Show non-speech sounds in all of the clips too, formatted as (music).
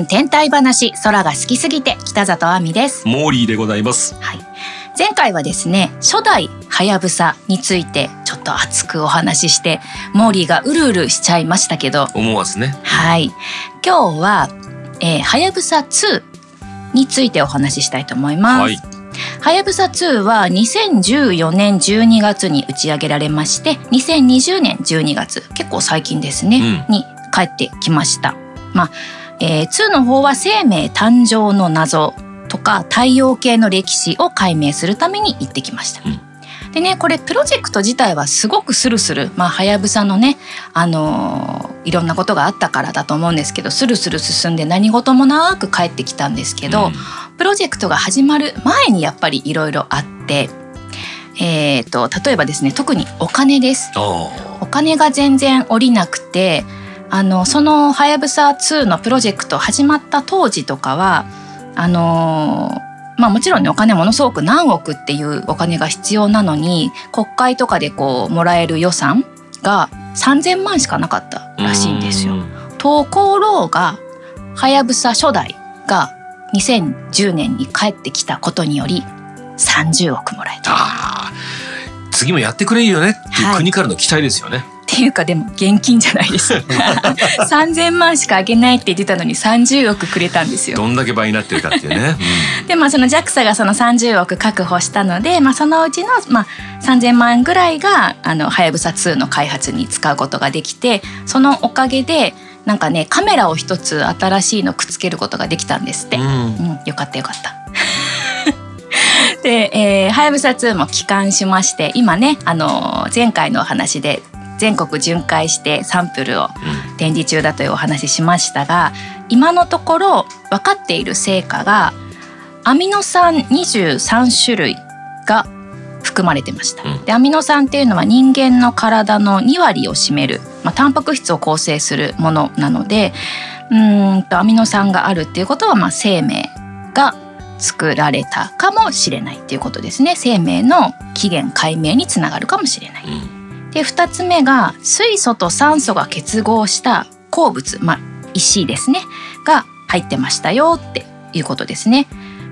10分天体話空が好きすぎて北里亜美です。モーリーでございます。はい。前回はですね初代はやぶさについてちょっと熱くお話ししてモーリーがうるうるしちゃいましたけど。思わずね。はい。今日ははやぶさ2についてお話ししたいと思います、はい。はやぶさ2は2014年12月に打ち上げられまして2020年12月結構最近ですね、うん。に帰ってきました。まあえー、2の方は生命誕生の謎とか太陽系の歴史を解明するために行ってきました。うんでねこれプロジェクト自体はすごくスルスルまあはやぶさのねあのーいろんなことがあったからだと思うんですけどスルスル進んで何事もなく帰ってきたんですけど、うんプロジェクトが始まる前にやっぱりいろいろあって、えー、と例えばですね特にお金です。あお金が全然下りなくてあのその「はやぶさ2」のプロジェクト始まった当時とかはあのまあもちろんねお金ものすごく何億っていうお金が必要なのに国会とかでこうもらえる予算が3,000万しかなかったあらしいんですよ。うところがはやぶさ初代が2010年に帰ってきたことにより30億もらえた。次もやってくれるよねっていうはい国からの期待ですよね、っていうかでも現金じゃないです。(laughs) 3000万しかあげないって言ってたのに30億くれたんですよ。どんだけ倍になってるかっていうね、でまあその JAXA がその30億確保したので、まあ、そのうちの、まあ、3000万ぐらいがあのはやぶさ2の開発に使うことができてそのおかげでなんかねカメラを一つ新しいのくっつけることができたんですって、うん。うん、よかったよかった。で、えー、はやぶさ2も帰還しまして今ね、あのー前回のお話で全国巡回してサンプルを展示中だというお話ししましたが今のところ分かっている成果がアミノ酸23種類が含まれてました。うんでアミノ酸っていうのは人間の体の2割を占める、まあ、タンパク質を構成するものなのでうーんとアミノ酸があるっていうことは、まあ、生命が作られたかもしれないっていうことですね生命の起源解明につながるかもしれない。うんで2つ目が水素と酸素が結合した鉱物、まあ、石ですねが入ってましたよっていうことですね。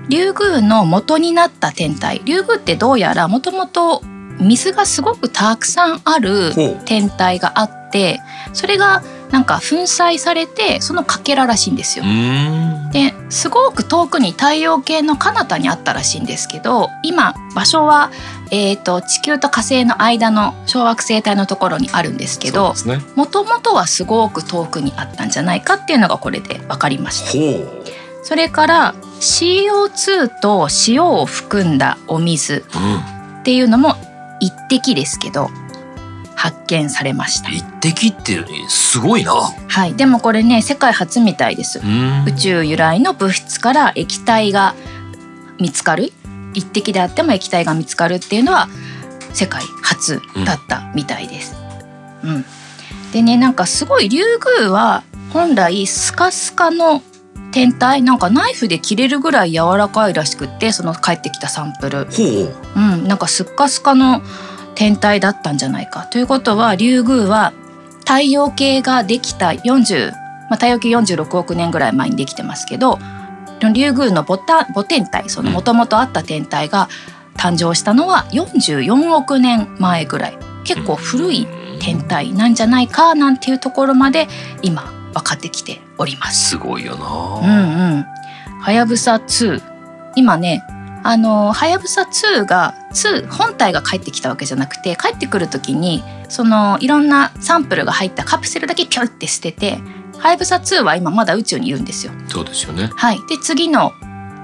リュウグウの元になった天体リュウグウってどうやらもともと水がすごくたくさんある天体があってそれがなんか粉砕されてそのかけららしいんですよう。んですごく遠くに太陽系の彼方にあったらしいんですけど今場所は、えー、と地球と火星の間の小惑星帯のところにあるんですけどもともとはすごく遠くにあったんじゃないかっていうのがこれで分かりました。それから CO2 と塩を含んだお水うん。っていうのも一滴ですけど発見されました。一滴ってすごいな。はい、でもこれね世界初みたいです。うん。宇宙由来の物質から液体が見つかる。一滴であっても液体が見つかるっていうのは世界初だったみたいです。うん。でねなんかすごいリュウグウは本来スカスカの天体なんかナイフで切れるぐらい柔らかいらしくってその帰ってきたサンプル、ほう。うん、なんかスッカスカの天体だったんじゃないか。ということはリュウグウは太陽系ができた40、まあ、太陽系46億年ぐらい前にできてますけどリュウグウの母天体そのもともとあった天体が誕生したのは44億年前ぐらい。結構古い天体なんじゃないかなんていうところまで今分かってきております。すごいようんなうん。はやぶさ2今ねあのはやぶさ2が2本体が帰ってきたわけじゃなくて帰ってくる時にそのいろんなサンプルが入ったカプセルだけピョイって捨ててはやぶさ2は今まだ宇宙にいるんですよ。そうですよね。はい、で次の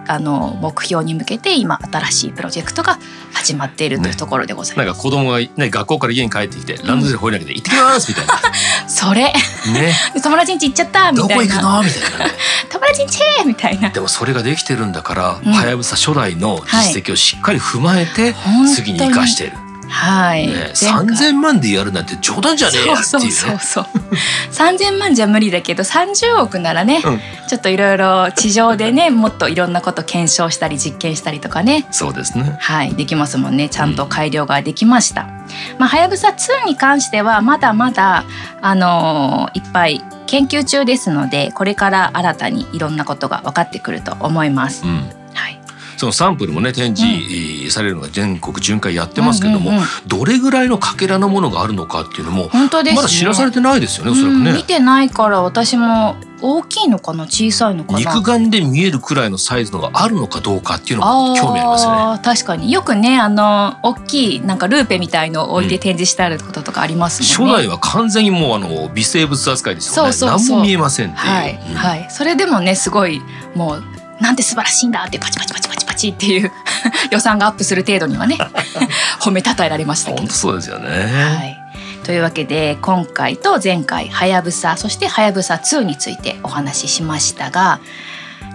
あの目標に向けて今新しいプロジェクトが始まっているというところでございます。なんか子供がね学校から家に帰ってきてランドセル放り投げて行ってきますみたいな。(laughs) それ。ね。(laughs) で友達ん家行っちゃったみどこ行くたいなの？みたいなね友達ん家みたいな。でもそれができてるんだからうん。はやぶさ初代の実績をしっかり踏まえて本当に次に生かしてる、はい、ね、前回。3000万でやるなんて冗談じゃねえやってそういうね。そうそうそう3000万じゃ無理だけど30億ならね、うん。ちょっといろいろ地上でねもっといろんなこと検証したり実験したりとかね。そうですね。はい。できますもんね。ちゃんと改良ができました。まあはやぶさ2に関してはまだまだあのーいっぱい研究中ですのでこれから新たにいろんなことが分かってくると思います。うん、はい、そのサンプルもね展示されるのが全国巡回やってますけども、うんうんうんどれぐらいのかけらのものがあるのかっていうのも本当ですね。まだ知らされてないですよねおそらくねうん見。てないから私も大きいのかな？小さいのかな？肉眼で見えるくらいのサイズのがあるのかどうかっていうのも興味ありますね。確かによくねあの大きいなんかルーペみたいのを置いて展示してあることとかありますもんね。初代は完全にもうあの微生物扱いですよね。そも見えません。はい、うんはい、それでもねすごいもうなんて素晴らしいんだってパチパチパチパチパチっていう (laughs) 予算がアップする程度にはね (laughs) 褒めたたえられましたけど本当。そうですよね。はい、というわけで今回と前回はやぶさそしてはやぶさ2についてお話ししましたが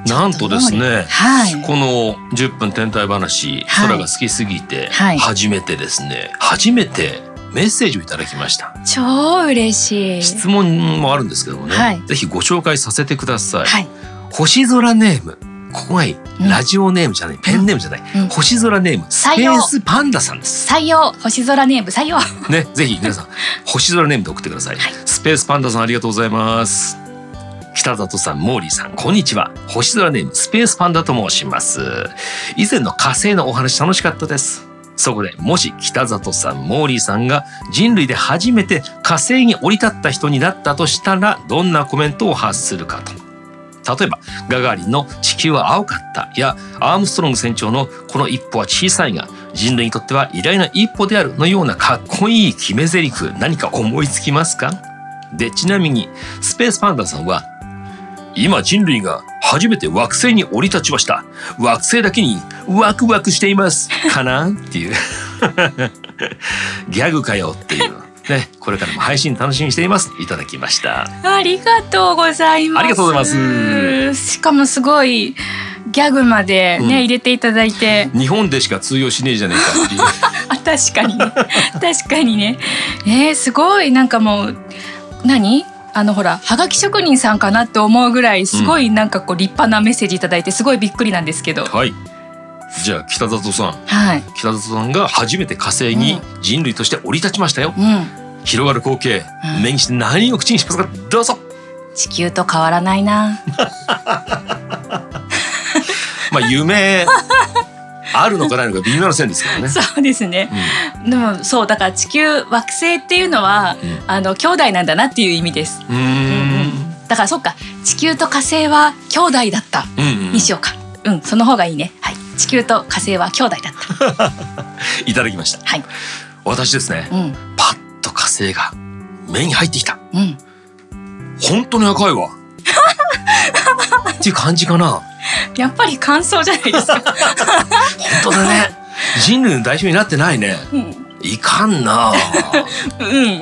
なんとですね。はいこの10分天体話、はい空が好きすぎてはい初めてですね、初めてメッセージをいただきました。超嬉しい。質問もあるんですけどもね、はいぜひご紹介させてください。はい、星空ネーム。ここがいラジオネームじゃない、ペンネームじゃない。うん星空ネーム、スペースパンダさんです。採用星空ネーム採用ね、ぜひ皆さん、(laughs) 星空ネームで送ってくださいスペースパンダさんありがとうございます。北里さん、モーリーさん、こんにちは。星空ネーム、スペースパンダと申します。以前の火星のお話楽しかったです。そこで、もし北里さん、モーリーさんが人類で初めて火星に降り立った人になったとしたら、どんなコメントを発するかと。例えば、ガガーリンの地球は青かったや、アームストロング船長のこの一歩は小さいが、人類にとっては偉大な一歩であるのようなかっこいい決め台詞何か思いつきますか？で、ちなみに、スペースパンダさんは、今人類が初めて惑星に降り立ちました。惑星だけにワクワクしています。かな？っていう。ギャグかよっていう。ね、これからも配信楽しみにしています。いただきました。ありがとうございます。ありがとうございます。しかもすごいギャグまでね、うん。入れていただいて。日本でしか通用しねえじゃねえかっていう。(laughs) あ確かにね。確かにね。えー、すごい。なんかもう何？あのほらはがき職人さんかなって思うぐらいすごいなんかこう立派なメッセージいただいてすごいびっくりなんですけど。はい。じゃあ北里さん、はい。北里さんが初めて火星に人類として降り立ちましたよ。うん広がる光景、うん。目にして何を口にしますかどうぞ。地球と変わらないな。(laughs) まあ夢あるのかないのか微妙な線ですからね。(laughs) そうですね。でもそうだから地球惑星っていうのは、うん。あの兄弟なんだなっていう意味です。うん。うーん。だからそっか。地球と火星は兄弟だった。うんうん。にしようか。うんその方がいいね。はい。地球と火星は兄弟だった。(laughs) いただきました。はい。私ですね、うん。パッと火星が目に入ってきた。うん本当に赤いわ。っていう感じかな。やっぱり感想じゃないですか本当だね。人類の代表になってないね。うんいかんな。うん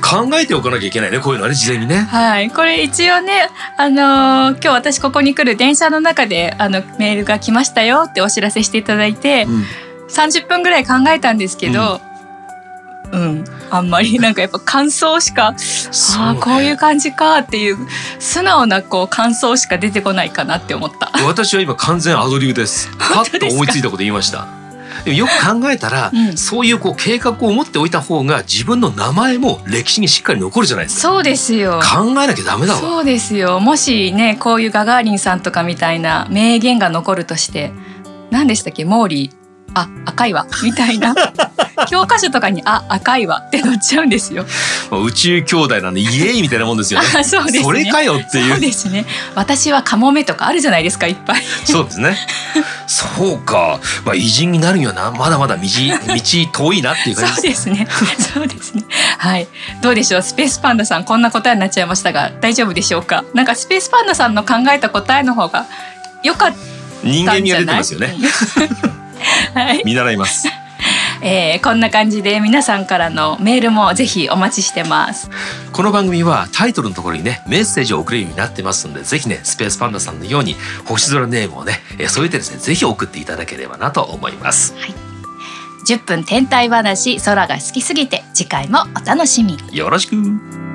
考えておかなきゃいけないね。こういうのはね、事前にね。はいこれ一応ねあのー今日私ここに来る電車の中であのメールが来ましたよってお知らせしていただいて、うん30分ぐらい考えたんですけど、うん、あんまりなんかやっぱ感想しか、ねああこういう感じかっていう素直なこう感想しか出てこないかなって思った。私は今完全アドリブです。(laughs) パッと思いついたこと言いました。でもよく考えたら、うんそういうこう計画を持っておいた方が自分の名前も歴史にしっかり残るじゃないですか。そうですよ。考えなきゃダメだわ。そうですよ。もしねこういうガガーリンさんとかみたいな名言が残るとして何でしたっけ？モーリーあ赤いわみたいな (laughs) 教科書とかにあ赤いわって載っちゃうんですよ。まあ宇宙兄弟なんでイエーイみたいなもんですよね。あ (laughs) そうですね。それかよっていうそうですね。私はカモメとかあるじゃないですかいっぱい。そうですね。そうか。まあ偉人になるにはなまだまだ道道遠いなっていう感じそうです。ね。そうですね。はい。どうでしょう？スペースパンダさん、こんな答えになっちゃいましたが、大丈夫でしょうか？なんかスペースパンダさんの考えた答えの方が良かった人間味がんじゃない？出てますよね。(laughs) はい。見習います。(laughs) えーこんな感じで皆さんからのメールもぜひお待ちしてます。この番組はタイトルのところにねメッセージを送れるようになってますのでぜひねスペースパンダさんのように星空ネームをねえー添えてですねぜひ送っていただければなと思います。10分天体話、空が好きすぎて、次回もお楽しみに。よろしく。